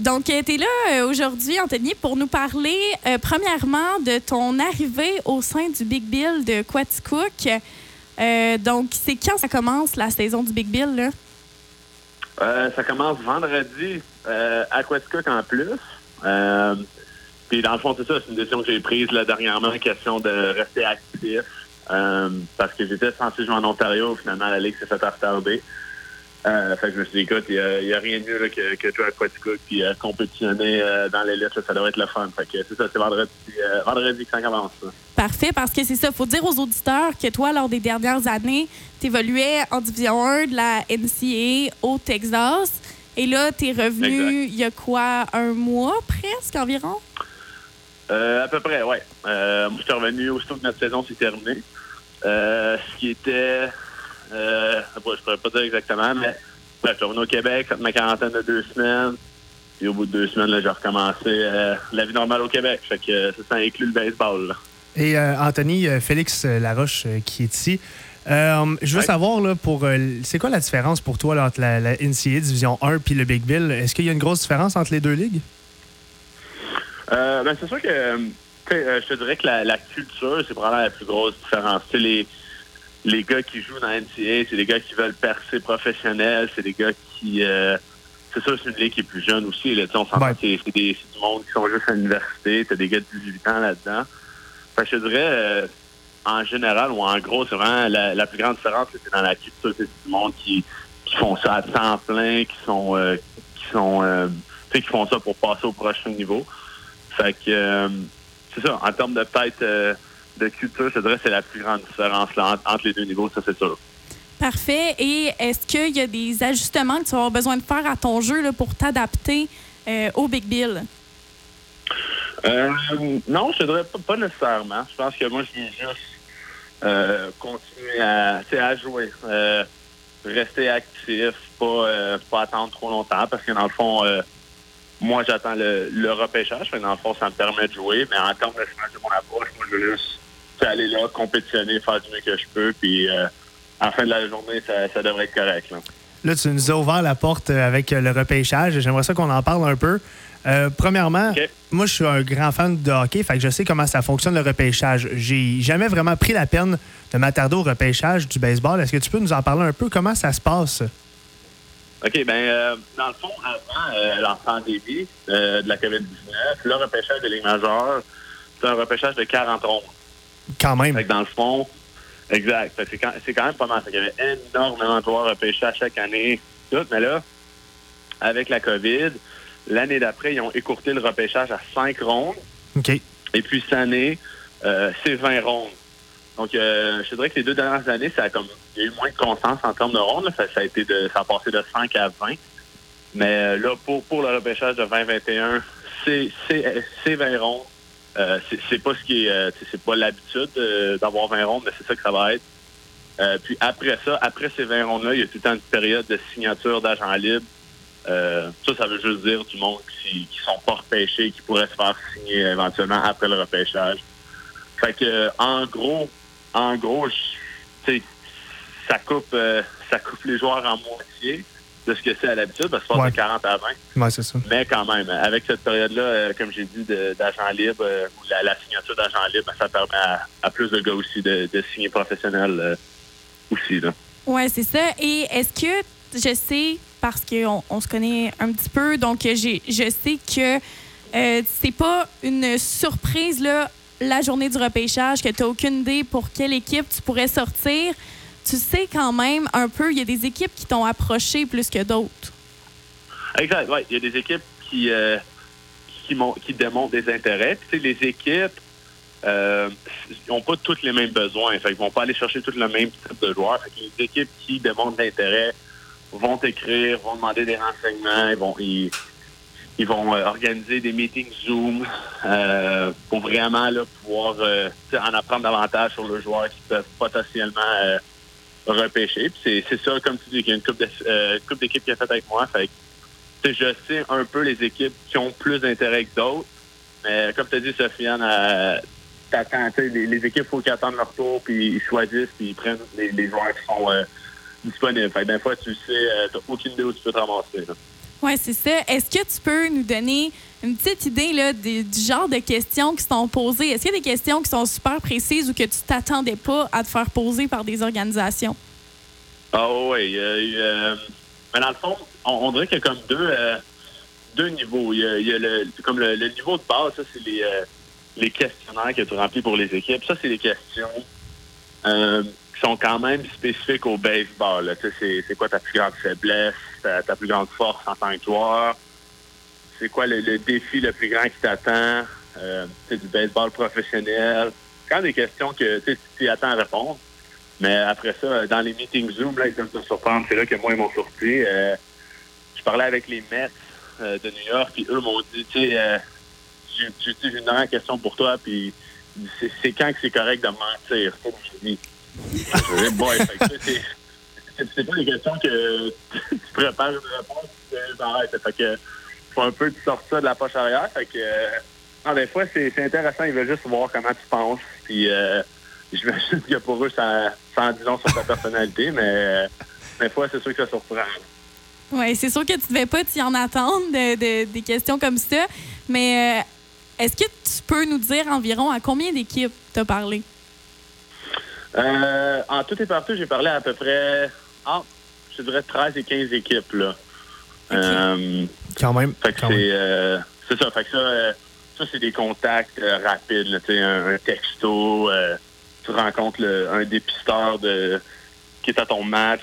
Donc, tu es là aujourd'hui, Anthony, pour nous parler premièrement de ton arrivée au sein du Big Bill de Quaticook. donc, c'est quand ça commence la saison du Big Bill? Là? ça commence vendredi à Quaticook en plus. Puis dans le fond, c'est ça, c'est une décision que j'ai prise là, dernièrement, question de rester actif. Euh, parce que j'étais censé jouer en Ontario, finalement la Ligue s'est fait retarder. Euh, fait que je me suis dit, écoute, il n'y a, rien de mieux que, que jouer à Quaticook puis euh, compétitionner euh, dans l'élite, ça devrait être le fun. Fait que c'est ça, c'est vendredi, vendredi que ça commence. Parfait, parce que c'est ça. Il faut dire aux auditeurs que toi, lors des dernières années, tu évoluais en Division 1 de la NCA au Texas. Et là, tu es revenu il y a quoi, un mois presque environ? Euh, à peu près, oui. Euh, moi, je suis revenu aussitôt que notre saison s'est terminée. Euh, ce qui était... Euh, je ne pourrais pas dire exactement, mais je suis revenu au Québec, fait ma quarantaine de deux semaines. Puis au bout de deux semaines, j'ai recommencé euh, la vie normale au Québec. Fait que ça, inclut le baseball. Et Anthony, Félix Laroche qui est ici. je veux savoir, là, pour c'est quoi la différence pour toi entre la, la NCA Division 1 et le Big Bill? Est-ce qu'il y a une grosse différence entre les deux ligues? Euh, ben, c'est sûr que euh, je te dirais que la, culture, c'est probablement la plus grosse différence. les, les gars qui jouent dans NCA, c'est des gars qui veulent percer professionnel, c'est des gars qui... Euh, c'est sûr, c'est une ligue qui est plus jeune aussi. Là, on s'entend c'est, c'est, du monde qui sont juste à l'université. T'as des gars de 18 ans là-dedans. Fait je te dirais, en général ou en gros, c'est vraiment la, plus grande différence, c'est dans la culture. C'est du monde qui, qui font ça à temps plein, qui sont... qui sont qui font ça pour passer au prochain niveau. Fait que euh, c'est ça, en termes de tête euh, de culture, je dirais que c'est la plus grande différence là, entre, les deux niveaux, ça c'est sûr. Parfait. Et est-ce qu'il y a des ajustements que tu vas avoir besoin de faire à ton jeu là, pour t'adapter euh, au Big Bill? non, je dirais pas, nécessairement. Je pense que moi, je viens juste continuer à, à jouer, rester actif, pas, pas attendre trop longtemps, parce que dans le fond, moi, j'attends le, repêchage. Dans le fond, ça me permet de jouer. Mais en termes de changer mon approche, moi, je veux juste aller là, compétitionner, faire du mieux que je peux. Puis, euh, à la fin de la journée, ça, devrait être correct. Là. tu nous as ouvert la porte euh, avec le repêchage. J'aimerais ça qu'on en parle un peu. Euh, premièrement, moi, je suis un grand fan de hockey, fait que je sais comment ça fonctionne le repêchage. J'ai jamais vraiment pris la peine de m'attarder au repêchage du baseball. Est-ce que tu peux nous en parler un peu? Comment ça se passe? OK, euh, dans le fond, avant euh, débit euh, de la COVID-19, le repêchage de Ligue majeure, c'est un repêchage de 40 rondes. Quand même. Fait que dans le fond, exact. C'est quand, quand, même pas mal. Il y avait énormément de joueurs repêchés à chaque année. Tout, mais là, avec la COVID, l'année d'après, ils ont écourté le repêchage à 5 rondes. OK. Et puis cette année, euh, c'est 20 rondes. Donc, euh, je dirais que les deux dernières années, ça a comme il y a eu moins de constance en termes de rondes. Ça, a été de, ça a passé de 5 à 20. Mais euh, là, pour, pour le repêchage de 2021, c'est 20 rondes. Euh, c'est pas ce qui est, euh, c'est pas l'habitude d'avoir 20 rondes, mais c'est ça que ça va être. puis après ça, après ces 20 rondes-là, il y a tout le temps une période de signature d'agents libres. ça, ça veut juste dire du monde qui, qui sont pas repêchés, qui pourraient se faire signer éventuellement après le repêchage. Fait que, en gros, en gros, ça coupe, euh, ça coupe les joueurs en moitié de ce que c'est à l'habitude, parce que c'est de 40 à 20. c'est ça. Mais quand même, avec cette période-là, euh, comme j'ai dit, d'agent libre, euh, ou la, signature d'agent libre, ben, ça permet à, plus de gars aussi de, signer professionnel aussi. Oui, c'est ça. Et est-ce que je sais, parce qu'on on se connaît un petit peu, donc j'ai, je sais que c'est pas une surprise là, la journée du repêchage, que tu n'as aucune idée pour quelle équipe tu pourrais sortir, tu sais quand même un peu, il y a des équipes qui t'ont approché plus que d'autres. Exact, oui. Il y a des équipes qui, euh, qui, démontrent des intérêts. Puis, les équipes euh, n'ont pas tous les mêmes besoins. Fait ils vont pas aller chercher tout le même type de joueurs. Fait les équipes qui démontrent l'intérêt vont écrire, vont demander des renseignements, ils vont, ils, vont euh, organiser des meetings Zoom euh, pour vraiment là, pouvoir euh, en apprendre davantage sur le joueur qui peuvent potentiellement repêcher. Puis c'est ça, comme tu dis, qu'il y a une coupe d'équipes qui a fait avec moi. Je sais un peu les équipes qui ont plus d'intérêt que d'autres. Mais comme tu as dit, Sofiane, t'attends, les, les équipes, il faut qu'ils attendent leur tour, puis ils choisissent, puis ils prennent les, joueurs qui sont disponibles. Fait que des fois, tu sais, t'as aucune idée où tu peux te ramasser. Oui, c'est ça. Est-ce que tu peux nous donner une petite idée là, du genre de questions qui sont posées? Est-ce qu'il y a des questions qui sont super précises ou que tu t'attendais pas à te faire poser par des organisations? Ah oui. mais dans le fond, on, dirait qu'il y a comme deux, euh, deux niveaux. Il y a, le, comme le, niveau de base, ça, c'est les, euh, les questionnaires que tu remplis pour les équipes. Ça, c'est des questions euh, qui sont quand même spécifiques au baseball. C'est quoi ta plus grande faiblesse, ta, plus grande force en tant que joueur? C'est quoi le, défi le plus grand qui t'attend? c'est du baseball professionnel? Quand des questions que tu attends à répondre. Mais après ça, dans les meetings Zoom, là, ils peuvent te surprendre. C'est là que moi, ils m'ont sorti. je parlais avec les Mets euh, de New York, puis eux m'ont dit, tu sais, euh, j'ai une dernière question pour toi, puis c'est quand que c'est correct de mentir? c'est pas des questions que tu prépares une réponse, tu Fait que faut un peu te sortir ça de la poche arrière. Fait que non, des fois, c'est intéressant. Ils veulent juste voir comment tu penses. Puis euh, j'imagine que pour eux, ça, ça en dit long sur ta personnalité, mais des fois, c'est sûr que ça surprend. Oui, c'est sûr que tu ne devais pas t'y en attendre de, des questions comme ça. Mais euh, est-ce que tu peux nous dire environ à combien d'équipes tu as parlé? Euh, en tout et partout, j'ai parlé à peu près, ah, je dirais 13 et 15 équipes. Là. Euh, Quand même. c'est ça. Fait que ça, ça c'est des contacts rapides. Là, un, un, texto, tu rencontres un dépisteur de, qui est à ton match.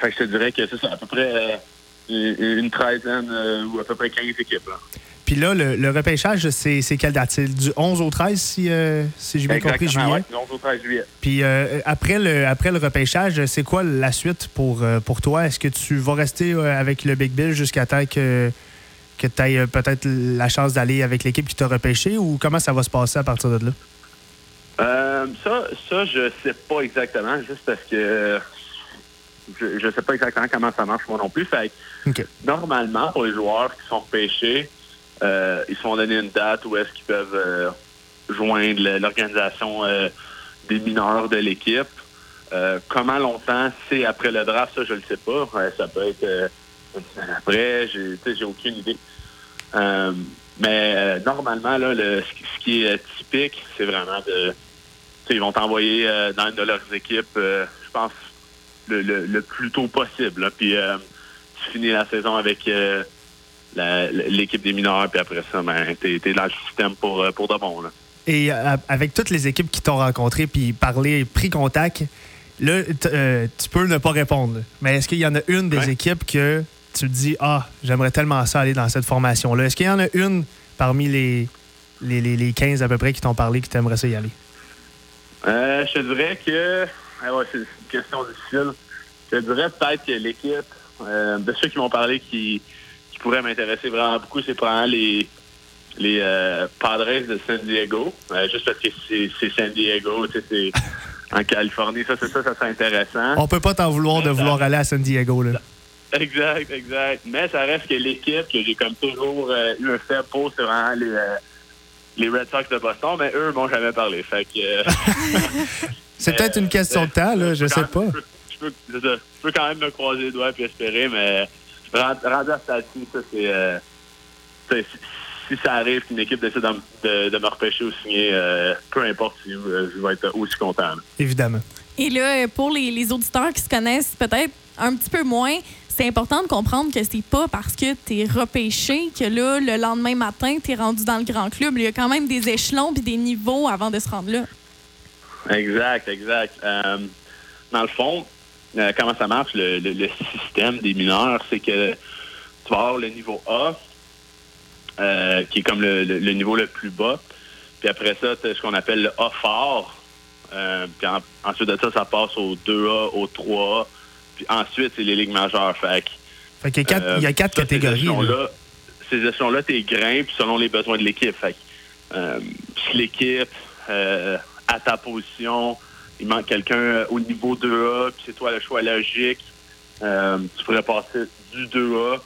Fait que je te dirais que c'est ça, à peu près euh, une treizaine euh, ou à peu près 15 équipes. Puis là, le, repêchage, c'est, quelle date? C'est du 11 au 13, si, euh, si j'ai bien compris, juillet? Oui, du 11 au 13 juillet. Puis après, le, après le repêchage, c'est quoi la suite pour, pour toi? Est-ce que tu vas rester avec le Big Bill jusqu'à temps que, que tu aies peut-être la chance d'aller avec l'équipe qui t'a repêché ou comment ça va se passer à partir de là? ça, ça, je sais pas exactement, juste parce que je ne sais pas exactement comment ça marche moi non plus. Fait normalement, pour les joueurs qui sont pêchés, euh, ils sont donnés une date où est-ce qu'ils peuvent euh, joindre l'organisation euh, des mineurs de l'équipe. comment longtemps c'est après le draft, ça je le sais pas. ça peut être après, j'ai j'ai aucune idée. mais normalement, là, le, ce qui est typique, c'est vraiment de ils vont t'envoyer dans une de leurs équipes, je pense le, plus tôt possible. Puis euh, tu finis la saison avec euh, l'équipe des mineurs, puis après ça, ben, tu es, dans le système pour, euh, pour de bon. Et avec toutes les équipes qui t'ont rencontré, puis parlé, pris contact, là, tu peux ne pas répondre. Mais est-ce qu'il y en a une des équipes que tu te dis, ah, j'aimerais tellement ça aller dans cette formation-là? Est-ce qu'il y en a une parmi les, les, les, 15 à peu près qui t'ont parlé qui t'aimerais ça y aller? je te dirais que ah ouais, c'est une question difficile. Je dirais peut-être que l'équipe, euh, de ceux qui m'ont parlé qui, qui pourraient m'intéresser vraiment beaucoup, c'est probablement les, les euh, Padres de San Diego. Euh, juste parce que c'est San Diego, tu sais, c'est en Californie. Ça, c'est ça, ça serait intéressant. On peut pas t'en vouloir de vouloir aller à San Diego, là. Exact, exact. Mais ça reste que l'équipe que j'ai comme toujours eu un faible pour, c'est vraiment les, les Red Sox de Boston, mais eux m'ont jamais parlé. Fait que C'est peut-être une question de temps, là, je sais pas. Je peux, quand même me croiser les doigts et espérer, mais rendu à ça, euh, c'est. si ça arrive qu'une équipe décide de, me repêcher ou signer, euh, peu importe si euh, je vais être aussi content. Évidemment. Et là, pour les, auditeurs qui se connaissent peut-être un petit peu moins, c'est important de comprendre que c'est pas parce que tu es repêché que là, le lendemain matin, tu es rendu dans le grand club. Il y a quand même des échelons et des niveaux avant de se rendre là. Exact, exact. Euh, dans le fond, euh, comment ça marche, le, système des mineurs, c'est que tu vas avoir le niveau A, euh, qui est comme le, niveau le plus bas. Puis après ça, tu as ce qu'on appelle le A fort. puis ensuite de ça, ça passe au 2A, au 3A. Puis ensuite, c'est les ligues majeures. Fait, fait qu'il y, a quatre, catégories. Ces échelons-là, tu grimpes selon les besoins de l'équipe. Fait si l'équipe à ta position, il manque quelqu'un euh, au niveau 2A, puis c'est toi le choix logique. Euh, tu pourrais passer du 2A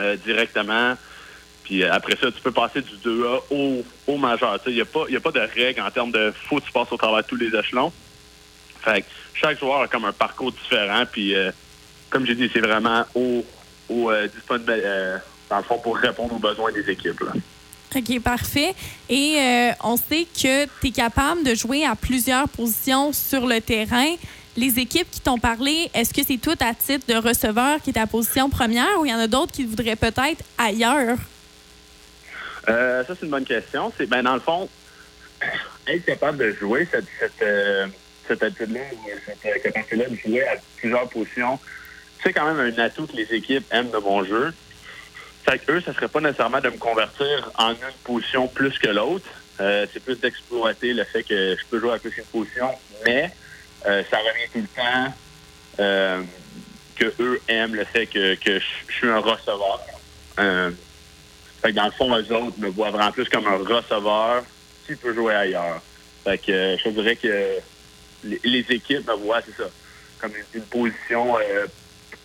euh, directement. Puis après ça, tu peux passer du 2A au, au majeur. Il n'y a, pas, a pas de règle en termes de faut que tu passes au travers de tous les échelons. Fait chaque joueur a comme un parcours différent. Puis comme j'ai dit, c'est vraiment au, ou disponible, dans le fond, pour répondre aux besoins des équipes. OK, parfait. Et on sait que tu es capable de jouer à plusieurs positions sur le terrain. Les équipes qui t'ont parlé, est-ce que c'est tout à titre de receveur qui est ta position première ou il y en a d'autres qui voudraient peut-être ailleurs? ça, c'est une bonne question. C'est ben, Dans le fond, être capable de jouer cette, cette, euh, cette attitude-là, cette capacité-là de jouer à plusieurs positions, c'est quand même un atout que les équipes aiment de mon jeu. Fait que eux, ça serait pas nécessairement de me convertir en une position plus que l'autre. Euh, c'est plus d'exploiter le fait que je peux jouer à plus qu'une mais euh, ça revient tout le temps que eux aiment le fait que, je, suis un receveur. fait que dans le fond, eux autres me voient vraiment plus comme un receveur qui peut jouer ailleurs. Fait que euh, je dirais que les, équipes me voient, c'est ça, comme une, position, euh,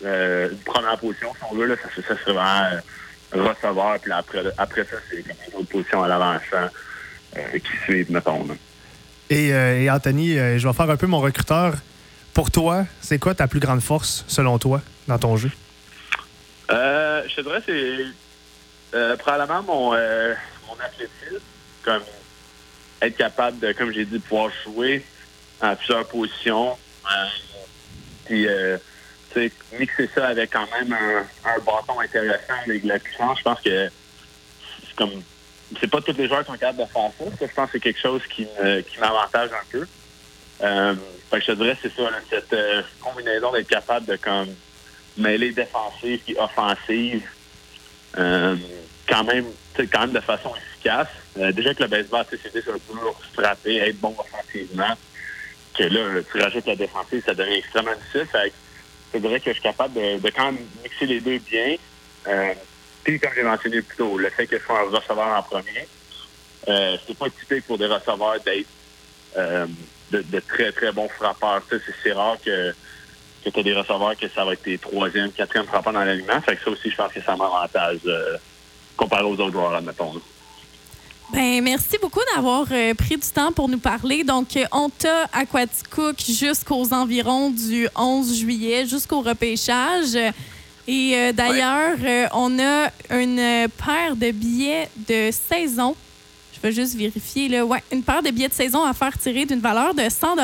euh, une première position, si on veut, là, ça, ça serait vraiment receveur, puis après, après ça, c'est comme une autre position à l'avant-champ qui suivent, mettons. Et, Anthony, je vais faire un peu mon recruteur. Pour toi, c'est quoi ta plus grande force, selon toi, dans ton jeu? je te dirais c'est probablement mon, mon athlétisme. Comme être capable de, comme j'ai dit, pouvoir jouer en plusieurs positions. Euh, puis, euh, mixer ça avec quand même un, bâton intéressant avec de la puissance, je pense que c'est comme c'est pas tous les joueurs qui sont capables de faire ça. je pense que c'est quelque chose qui m'avantage un peu. Euh, je te dirais c'est ça, cette euh, combinaison d'être capable de comme mêler défensive et offensive quand même quand même de façon efficace. Euh, déjà que le baseball, c'est des pour frapper, être bon offensivement. Que là, tu rajoutes la défensive, ça devient extrêmement difficile. C'est vrai que je suis capable de, quand même mixer les deux bien. Euh, puis, comme j'ai mentionné plus tôt, le fait que je sois un receveur en premier, euh, c'est pas typique pour des receveurs d'être euh, de, très, très bons frappeurs. C'est rare que, tu as des receveurs que ça va être tes troisième, quatrième frappeurs dans l'aliment. Fait que ça aussi, je pense que ça m'avantage comparé aux autres joueurs, admettons. Ben, merci beaucoup d'avoir euh, pris du temps pour nous parler. Donc, euh, on t'a Aquaticook jusqu'aux environs du 11 juillet, jusqu'au repêchage. Et euh, d'ailleurs, on a une paire de billets de saison. Je vais juste vérifier. Là. Ouais, une paire de billets de saison à faire tirer d'une valeur de 100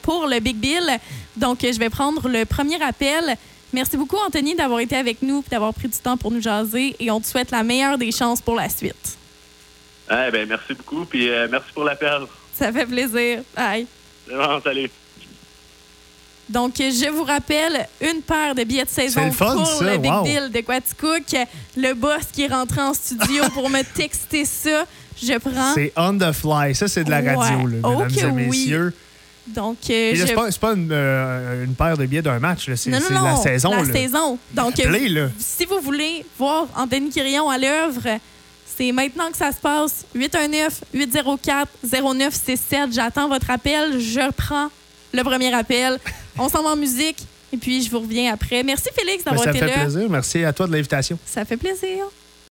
pour le Big Bill. Donc, je vais prendre le premier appel. Merci beaucoup, Anthony, d'avoir été avec nous et d'avoir pris du temps pour nous jaser. Et on te souhaite la meilleure des chances pour la suite. Eh ben, merci beaucoup, puis euh, merci pour l'appel. Ça fait plaisir. Bye. Bon, salut. Donc, je vous rappelle une paire de billets de saison pour le Big Deal de Quaticook. Le boss qui est rentré en studio pour me texter ça. Je prends. C'est on the fly. Ça, c'est de la radio, mesdames et messieurs. Donc, euh, je... c'est pas, une, euh, une, paire de billets d'un match, c'est la saison. La saison. Donc, si vous voulez voir Anthony Quirion à l'œuvre, c'est maintenant que ça se passe. 819-804-0967. J'attends votre appel. Je prends le premier appel. On s'en va en musique. Et puis, je vous reviens après. Merci, Félix, d'avoir été là. Ça fait plaisir. Merci à toi de l'invitation. Ça fait plaisir.